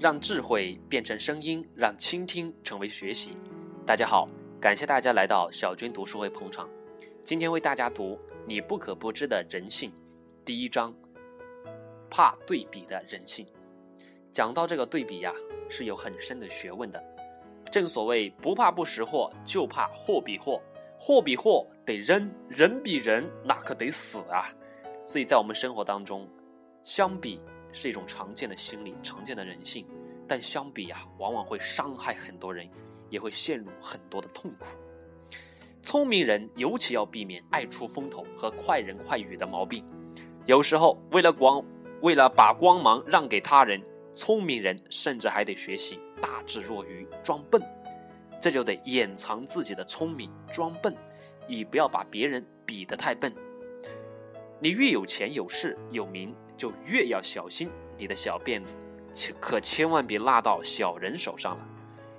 让智慧变成声音，让倾听成为学习。大家好，感谢大家来到小军读书会捧场。今天为大家读《你不可不知的人性》第一章：怕对比的人性。讲到这个对比呀，是有很深的学问的。正所谓不怕不识货，就怕货比货。货比货得扔，人比人那可得死啊！所以在我们生活当中，相比。是一种常见的心理，常见的人性，但相比啊，往往会伤害很多人，也会陷入很多的痛苦。聪明人尤其要避免爱出风头和快人快语的毛病。有时候，为了光，为了把光芒让给他人，聪明人甚至还得学习大智若愚，装笨。这就得掩藏自己的聪明，装笨，以不要把别人比得太笨。你越有钱、有势、有名。就越要小心你的小辫子，可千万别落到小人手上了，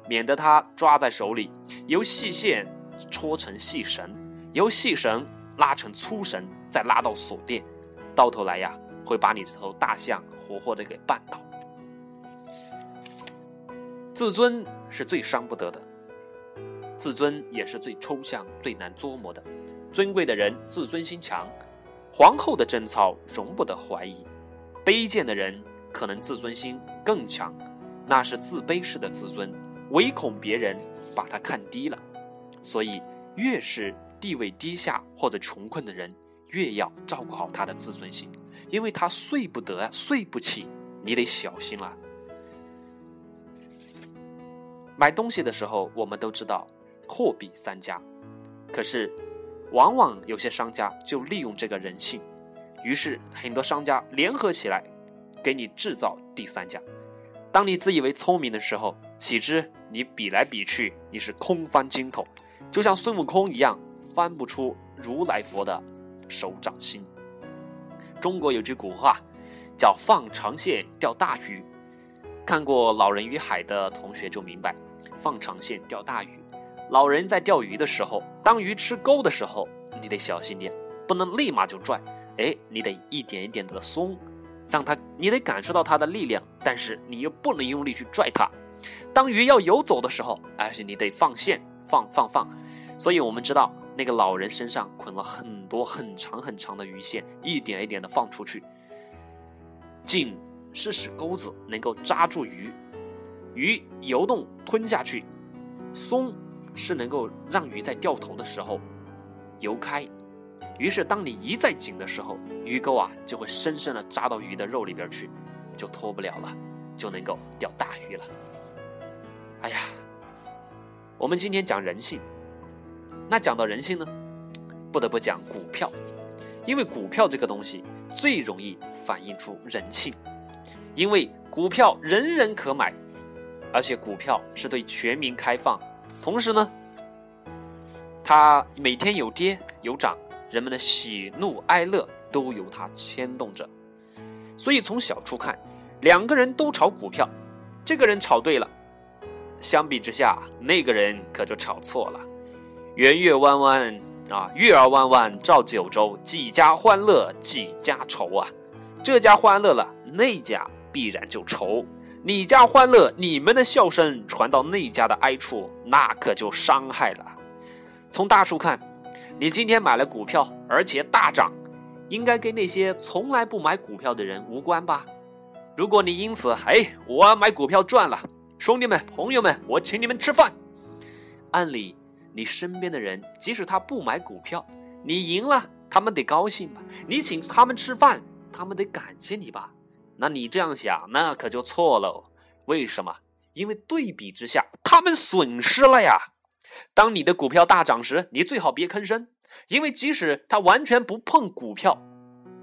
免得他抓在手里，由细线搓成细绳，由细绳拉成粗绳，再拉到锁链，到头来呀，会把你这头大象活活的给绊倒。自尊是最伤不得的，自尊也是最抽象、最难琢磨的。尊贵的人自尊心强，皇后的贞操容不得怀疑。卑贱的人可能自尊心更强，那是自卑式的自尊，唯恐别人把他看低了。所以，越是地位低下或者穷困的人，越要照顾好他的自尊心，因为他睡不得、睡不起，你得小心了。买东西的时候，我们都知道货比三家，可是，往往有些商家就利用这个人性。于是，很多商家联合起来，给你制造第三家。当你自以为聪明的时候，岂知你比来比去，你是空翻筋斗，就像孙悟空一样，翻不出如来佛的手掌心。中国有句古话，叫“放长线钓大鱼”。看过《老人与海》的同学就明白，“放长线钓大鱼”。老人在钓鱼的时候，当鱼吃钩的时候，你得小心点，不能立马就拽。哎，你得一点一点的松，让它，你得感受到它的力量，但是你又不能用力去拽它。当鱼要游走的时候，而且你得放线，放放放。所以我们知道，那个老人身上捆了很多很长很长的鱼线，一点一点的放出去。紧是使钩子能够扎住鱼，鱼游动吞下去；松是能够让鱼在掉头的时候游开。于是，当你一再紧的时候，鱼钩啊就会深深的扎到鱼的肉里边去，就脱不了了，就能够钓大鱼了。哎呀，我们今天讲人性，那讲到人性呢，不得不讲股票，因为股票这个东西最容易反映出人性，因为股票人人可买，而且股票是对全民开放，同时呢，它每天有跌有涨。人们的喜怒哀乐都由它牵动着，所以从小处看，两个人都炒股票，这个人炒对了，相比之下，那个人可就炒错了。圆月弯弯啊，月儿弯弯照九州，几家欢乐几家愁啊。这家欢乐了，那家必然就愁；你家欢乐，你们的笑声传到那家的哀处，那可就伤害了。从大处看。你今天买了股票，而且大涨，应该跟那些从来不买股票的人无关吧？如果你因此，哎，我买股票赚了，兄弟们、朋友们，我请你们吃饭。按理，你身边的人，即使他不买股票，你赢了，他们得高兴吧？你请他们吃饭，他们得感谢你吧？那你这样想，那可就错了。为什么？因为对比之下，他们损失了呀。当你的股票大涨时，你最好别吭声，因为即使他完全不碰股票，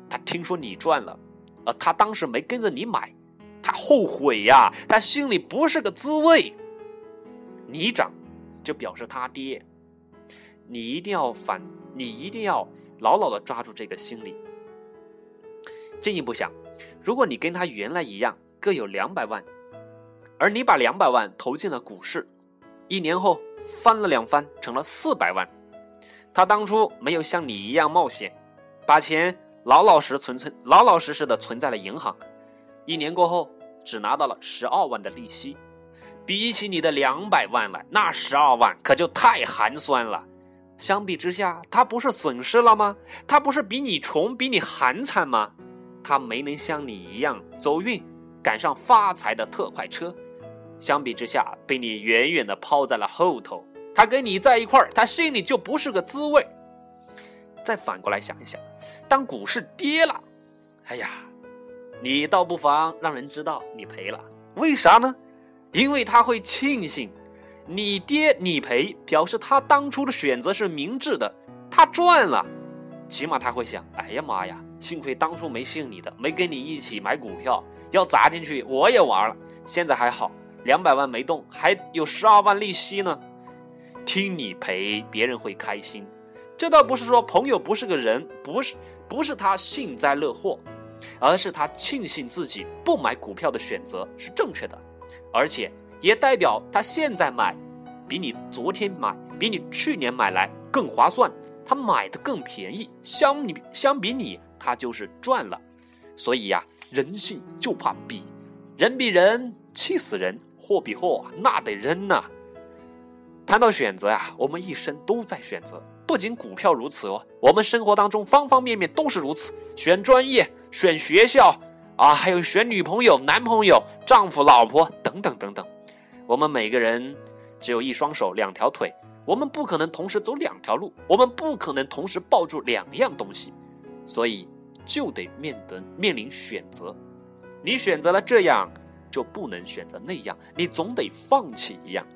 他听说你赚了，而他当时没跟着你买，他后悔呀，他心里不是个滋味。你涨，就表示他跌，你一定要反，你一定要牢牢的抓住这个心理。进一步想，如果你跟他原来一样，各有两百万，而你把两百万投进了股市，一年后。翻了两番，成了四百万。他当初没有像你一样冒险，把钱老老实存存，老老实实的存在了银行。一年过后，只拿到了十二万的利息，比起你的两百万来，那十二万可就太寒酸了。相比之下，他不是损失了吗？他不是比你穷、比你寒惨吗？他没能像你一样走运，赶上发财的特快车。相比之下，被你远远的抛在了后头。他跟你在一块儿，他心里就不是个滋味。再反过来想一想，当股市跌了，哎呀，你倒不妨让人知道你赔了。为啥呢？因为他会庆幸你跌你赔，表示他当初的选择是明智的，他赚了。起码他会想：哎呀妈呀，幸亏当初没信你的，没跟你一起买股票，要砸进去我也玩了。现在还好。两百万没动，还有十二万利息呢。听你赔，别人会开心。这倒不是说朋友不是个人，不是不是他幸灾乐祸，而是他庆幸自己不买股票的选择是正确的，而且也代表他现在买，比你昨天买，比你去年买来更划算。他买的更便宜，相你相比你，他就是赚了。所以呀，人性就怕比，人比人气死人。货比货，那得扔呐。谈到选择啊，我们一生都在选择，不仅股票如此哦，我们生活当中方方面面都是如此。选专业、选学校啊，还有选女朋友、男朋友、丈夫、老婆等等等等。我们每个人只有一双手、两条腿，我们不可能同时走两条路，我们不可能同时抱住两样东西，所以就得面对面临选择。你选择了这样。就不能选择那样，你总得放弃一样。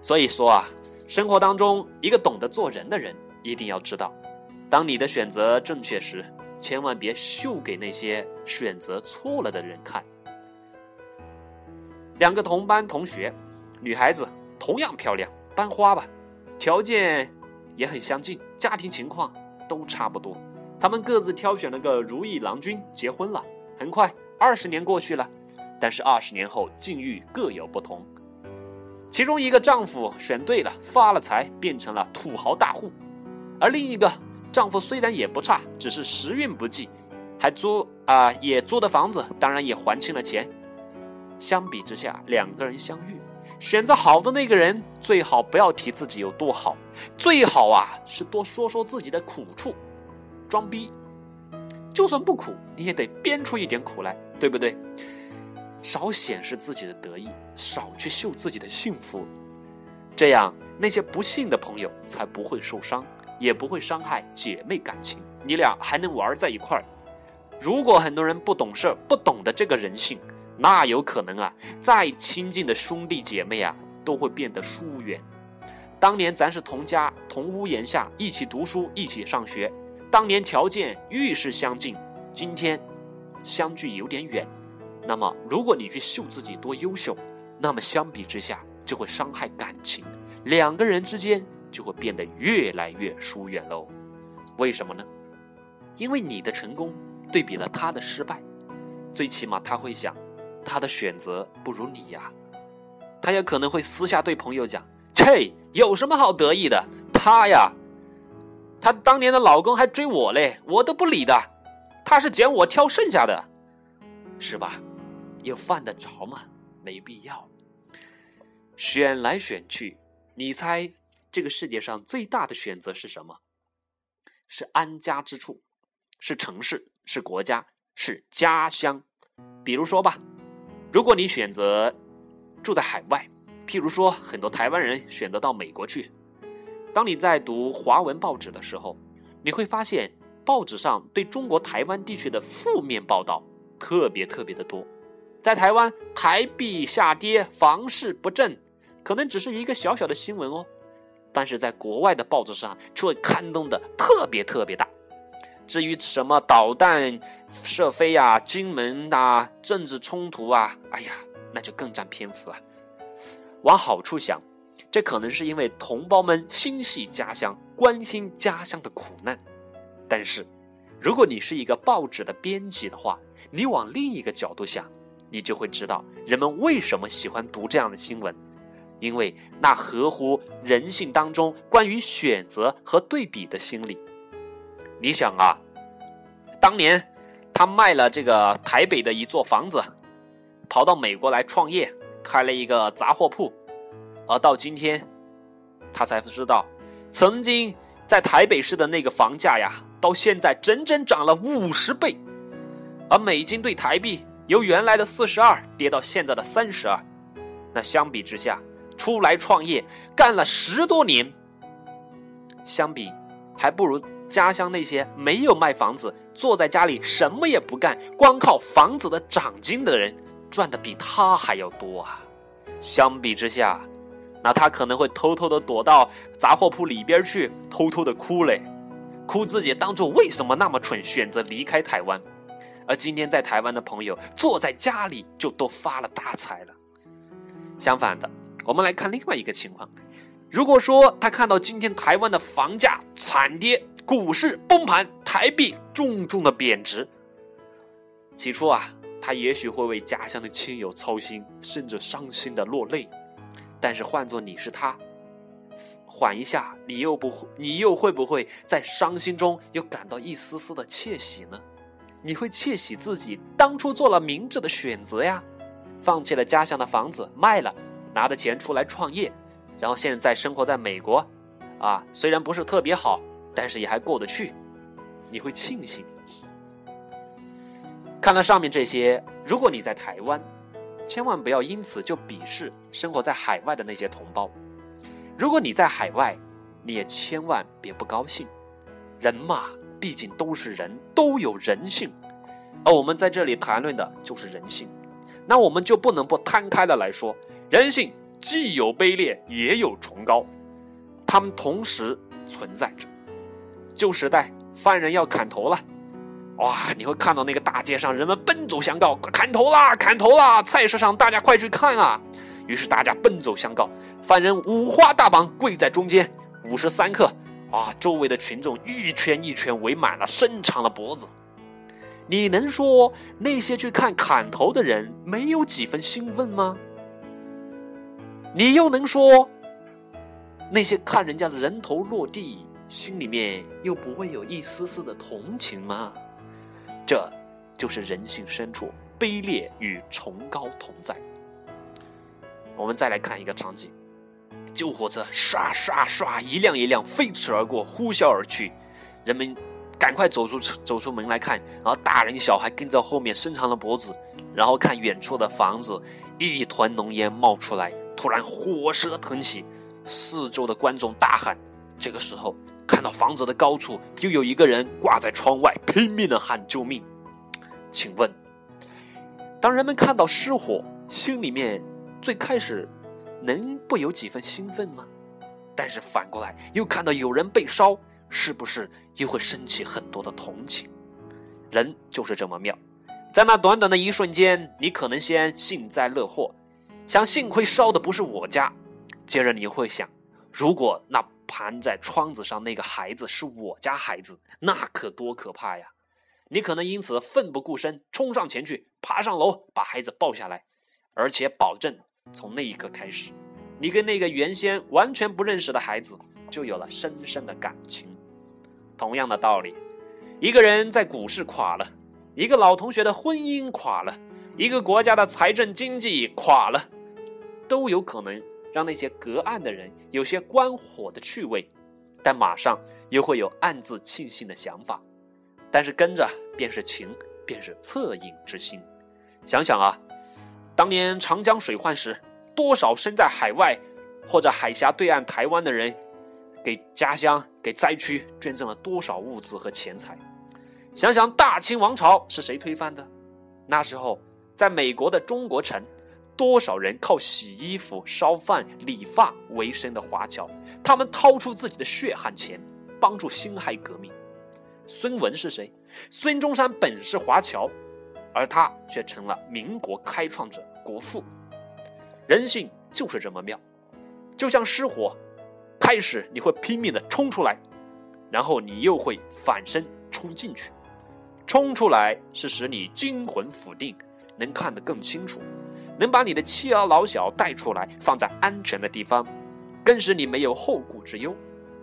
所以说啊，生活当中一个懂得做人的人，一定要知道，当你的选择正确时，千万别秀给那些选择错了的人看。两个同班同学，女孩子同样漂亮，班花吧，条件也很相近，家庭情况都差不多。他们各自挑选了个如意郎君，结婚了。很快，二十年过去了。但是二十年后境遇各有不同，其中一个丈夫选对了，发了财，变成了土豪大户；而另一个丈夫虽然也不差，只是时运不济，还租啊也租的房子，当然也还清了钱。相比之下，两个人相遇，选择好的那个人最好不要提自己有多好，最好啊是多说说自己的苦处，装逼，就算不苦，你也得编出一点苦来，对不对？少显示自己的得意，少去秀自己的幸福，这样那些不幸的朋友才不会受伤，也不会伤害姐妹感情，你俩还能玩在一块儿。如果很多人不懂事，不懂得这个人性，那有可能啊，再亲近的兄弟姐妹啊，都会变得疏远。当年咱是同家同屋檐下，一起读书，一起上学，当年条件愈是相近，今天相距有点远。那么，如果你去秀自己多优秀，那么相比之下就会伤害感情，两个人之间就会变得越来越疏远喽。为什么呢？因为你的成功对比了他的失败，最起码他会想，他的选择不如你呀。他也可能会私下对朋友讲：“切，有什么好得意的？他呀，他当年的老公还追我嘞，我都不理的，他是捡我挑剩下的，是吧？”又犯得着吗？没必要。选来选去，你猜这个世界上最大的选择是什么？是安家之处，是城市，是国家，是家乡。比如说吧，如果你选择住在海外，譬如说很多台湾人选择到美国去，当你在读华文报纸的时候，你会发现报纸上对中国台湾地区的负面报道特别特别的多。在台湾，台币下跌，房市不振，可能只是一个小小的新闻哦，但是在国外的报纸上却刊登的特别特别大。至于什么导弹射飞呀、金门啊、政治冲突啊，哎呀，那就更占篇幅了。往好处想，这可能是因为同胞们心系家乡，关心家乡的苦难。但是，如果你是一个报纸的编辑的话，你往另一个角度想。你就会知道人们为什么喜欢读这样的新闻，因为那合乎人性当中关于选择和对比的心理。你想啊，当年他卖了这个台北的一座房子，跑到美国来创业，开了一个杂货铺，而到今天，他才知道，曾经在台北市的那个房价呀，到现在整整涨了五十倍，而美金对台币由原来的四十二跌到现在的三十二，那相比之下，出来创业干了十多年，相比还不如家乡那些没有卖房子。坐在家里什么也不干，光靠房子的涨金的人赚的比他还要多啊！相比之下，那他可能会偷偷的躲到杂货铺里边去，偷偷的哭嘞，哭自己当初为什么那么蠢，选择离开台湾。而今天在台湾的朋友坐在家里就都发了大财了。相反的，我们来看另外一个情况：如果说他看到今天台湾的房价惨跌，股市崩盘，台币重重的贬值。起初啊，他也许会为家乡的亲友操心，甚至伤心的落泪。但是换做你是他，缓一下，你又不会，你又会不会在伤心中又感到一丝丝的窃喜呢？你会窃喜自己当初做了明智的选择呀，放弃了家乡的房子卖了，拿着钱出来创业，然后现在生活在美国，啊，虽然不是特别好。但是也还过得去，你会庆幸。看了上面这些，如果你在台湾，千万不要因此就鄙视生活在海外的那些同胞；如果你在海外，你也千万别不高兴。人嘛，毕竟都是人，都有人性，而我们在这里谈论的就是人性，那我们就不能不摊开的来说，人性既有卑劣，也有崇高，他们同时存在着。旧时代，犯人要砍头了，哇！你会看到那个大街上人们奔走相告，砍头啦，砍头啦！菜市场大家快去看啊！于是大家奔走相告，犯人五花大绑跪在中间，五十三刻，啊！周围的群众一圈一圈围满了，伸长了脖子。你能说那些去看砍头的人没有几分兴奋吗？你又能说那些看人家的人头落地？心里面又不会有一丝丝的同情吗？这，就是人性深处卑劣与崇高同在。我们再来看一个场景：救火车唰唰唰，一辆一辆飞驰而过，呼啸而去。人们赶快走出走出门来看，然后大人小孩跟在后面伸长了脖子，然后看远处的房子，一团浓烟冒出来，突然火舌腾起，四周的观众大喊。这个时候。看到房子的高处，就有一个人挂在窗外，拼命的喊救命。请问，当人们看到失火，心里面最开始能不有几分兴奋吗？但是反过来又看到有人被烧，是不是又会升起很多的同情？人就是这么妙，在那短短的一瞬间，你可能先幸灾乐祸，想幸亏烧的不是我家，接着你会想，如果那。盘在窗子上那个孩子是我家孩子，那可多可怕呀！你可能因此奋不顾身冲上前去，爬上楼把孩子抱下来，而且保证从那一刻开始，你跟那个原先完全不认识的孩子就有了深深的感情。同样的道理，一个人在股市垮了，一个老同学的婚姻垮了，一个国家的财政经济垮了，都有可能。让那些隔岸的人有些观火的趣味，但马上又会有暗自庆幸的想法。但是跟着便是情，便是恻隐之心。想想啊，当年长江水患时，多少身在海外或者海峡对岸台湾的人，给家乡、给灾区捐赠了多少物资和钱财？想想大清王朝是谁推翻的？那时候，在美国的中国城。多少人靠洗衣服、烧饭、理发为生的华侨，他们掏出自己的血汗钱，帮助辛亥革命。孙文是谁？孙中山本是华侨，而他却成了民国开创者、国父。人性就是这么妙，就像失火，开始你会拼命的冲出来，然后你又会反身冲进去。冲出来是使你惊魂甫定，能看得更清楚。能把你的妻儿老小带出来，放在安全的地方，更使你没有后顾之忧。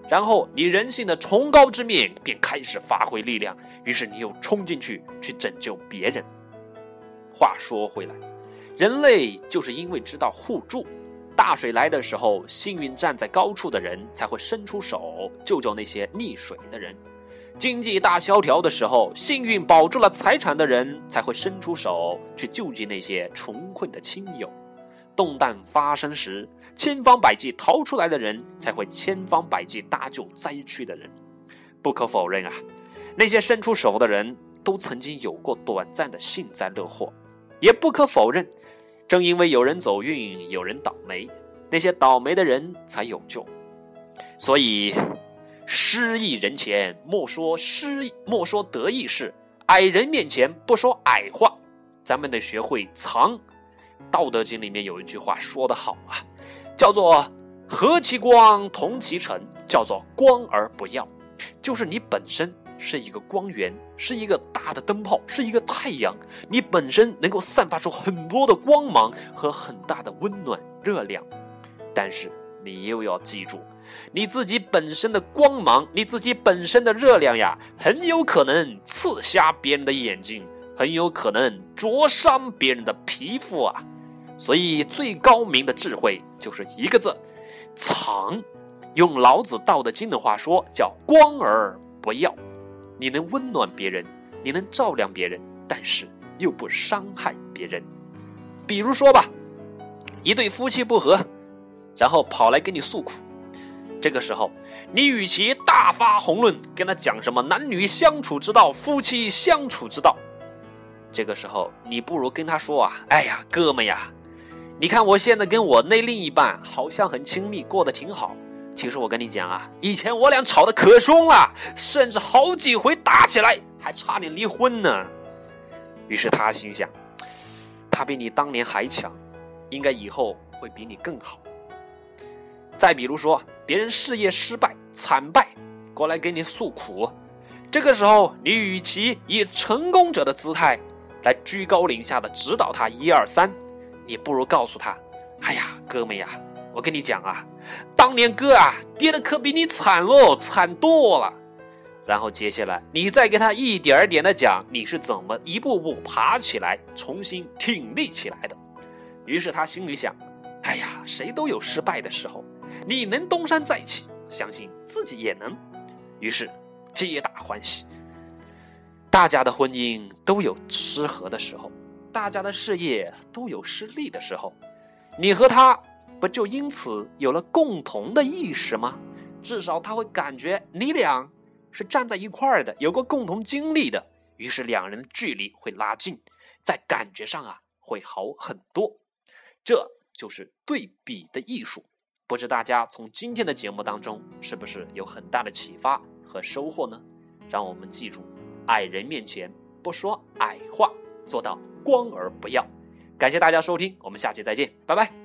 然后你人性的崇高之面便开始发挥力量，于是你又冲进去去拯救别人。话说回来，人类就是因为知道互助，大水来的时候，幸运站在高处的人才会伸出手救救那些溺水的人；经济大萧条的时候，幸运保住了财产的人才会伸出手去救济那些穷困的亲友；动荡发生时，千方百计逃出来的人才会千方百计搭救灾区的人。不可否认啊，那些伸出手的人都曾经有过短暂的幸灾乐祸；也不可否认。正因为有人走运，有人倒霉，那些倒霉的人才有救。所以，失意人前莫说失，莫说得意事；矮人面前不说矮话。咱们得学会藏。《道德经》里面有一句话说得好啊，叫做“和其光，同其尘”，叫做“光而不耀”，就是你本身。是一个光源，是一个大的灯泡，是一个太阳。你本身能够散发出很多的光芒和很大的温暖热量，但是你又要记住，你自己本身的光芒，你自己本身的热量呀，很有可能刺瞎别人的眼睛，很有可能灼伤别人的皮肤啊。所以最高明的智慧就是一个字：藏。用老子《道德经》的话说，叫“光而不耀”。你能温暖别人，你能照亮别人，但是又不伤害别人。比如说吧，一对夫妻不和，然后跑来跟你诉苦，这个时候，你与其大发宏论，跟他讲什么男女相处之道、夫妻相处之道，这个时候，你不如跟他说啊，哎呀，哥们呀，你看我现在跟我那另一半好像很亲密，过得挺好。其实我跟你讲啊，以前我俩吵得可凶了，甚至好几回打起来，还差点离婚呢。于是他心想，他比你当年还强，应该以后会比你更好。再比如说，别人事业失败惨败，过来给你诉苦，这个时候你与其以成功者的姿态来居高临下的指导他一二三，你不如告诉他，哎呀，哥们呀。我跟你讲啊，当年哥啊跌的可比你惨喽，惨多了。然后接下来你再给他一点点的讲你是怎么一步步爬起来，重新挺立起来的。于是他心里想：哎呀，谁都有失败的时候，你能东山再起，相信自己也能。于是皆大欢喜。大家的婚姻都有失和的时候，大家的事业都有失利的时候，你和他。不就因此有了共同的意识吗？至少他会感觉你俩是站在一块儿的，有过共同经历的，于是两人的距离会拉近，在感觉上啊会好很多。这就是对比的艺术。不知大家从今天的节目当中是不是有很大的启发和收获呢？让我们记住，矮人面前不说矮话，做到光而不要。感谢大家收听，我们下期再见，拜拜。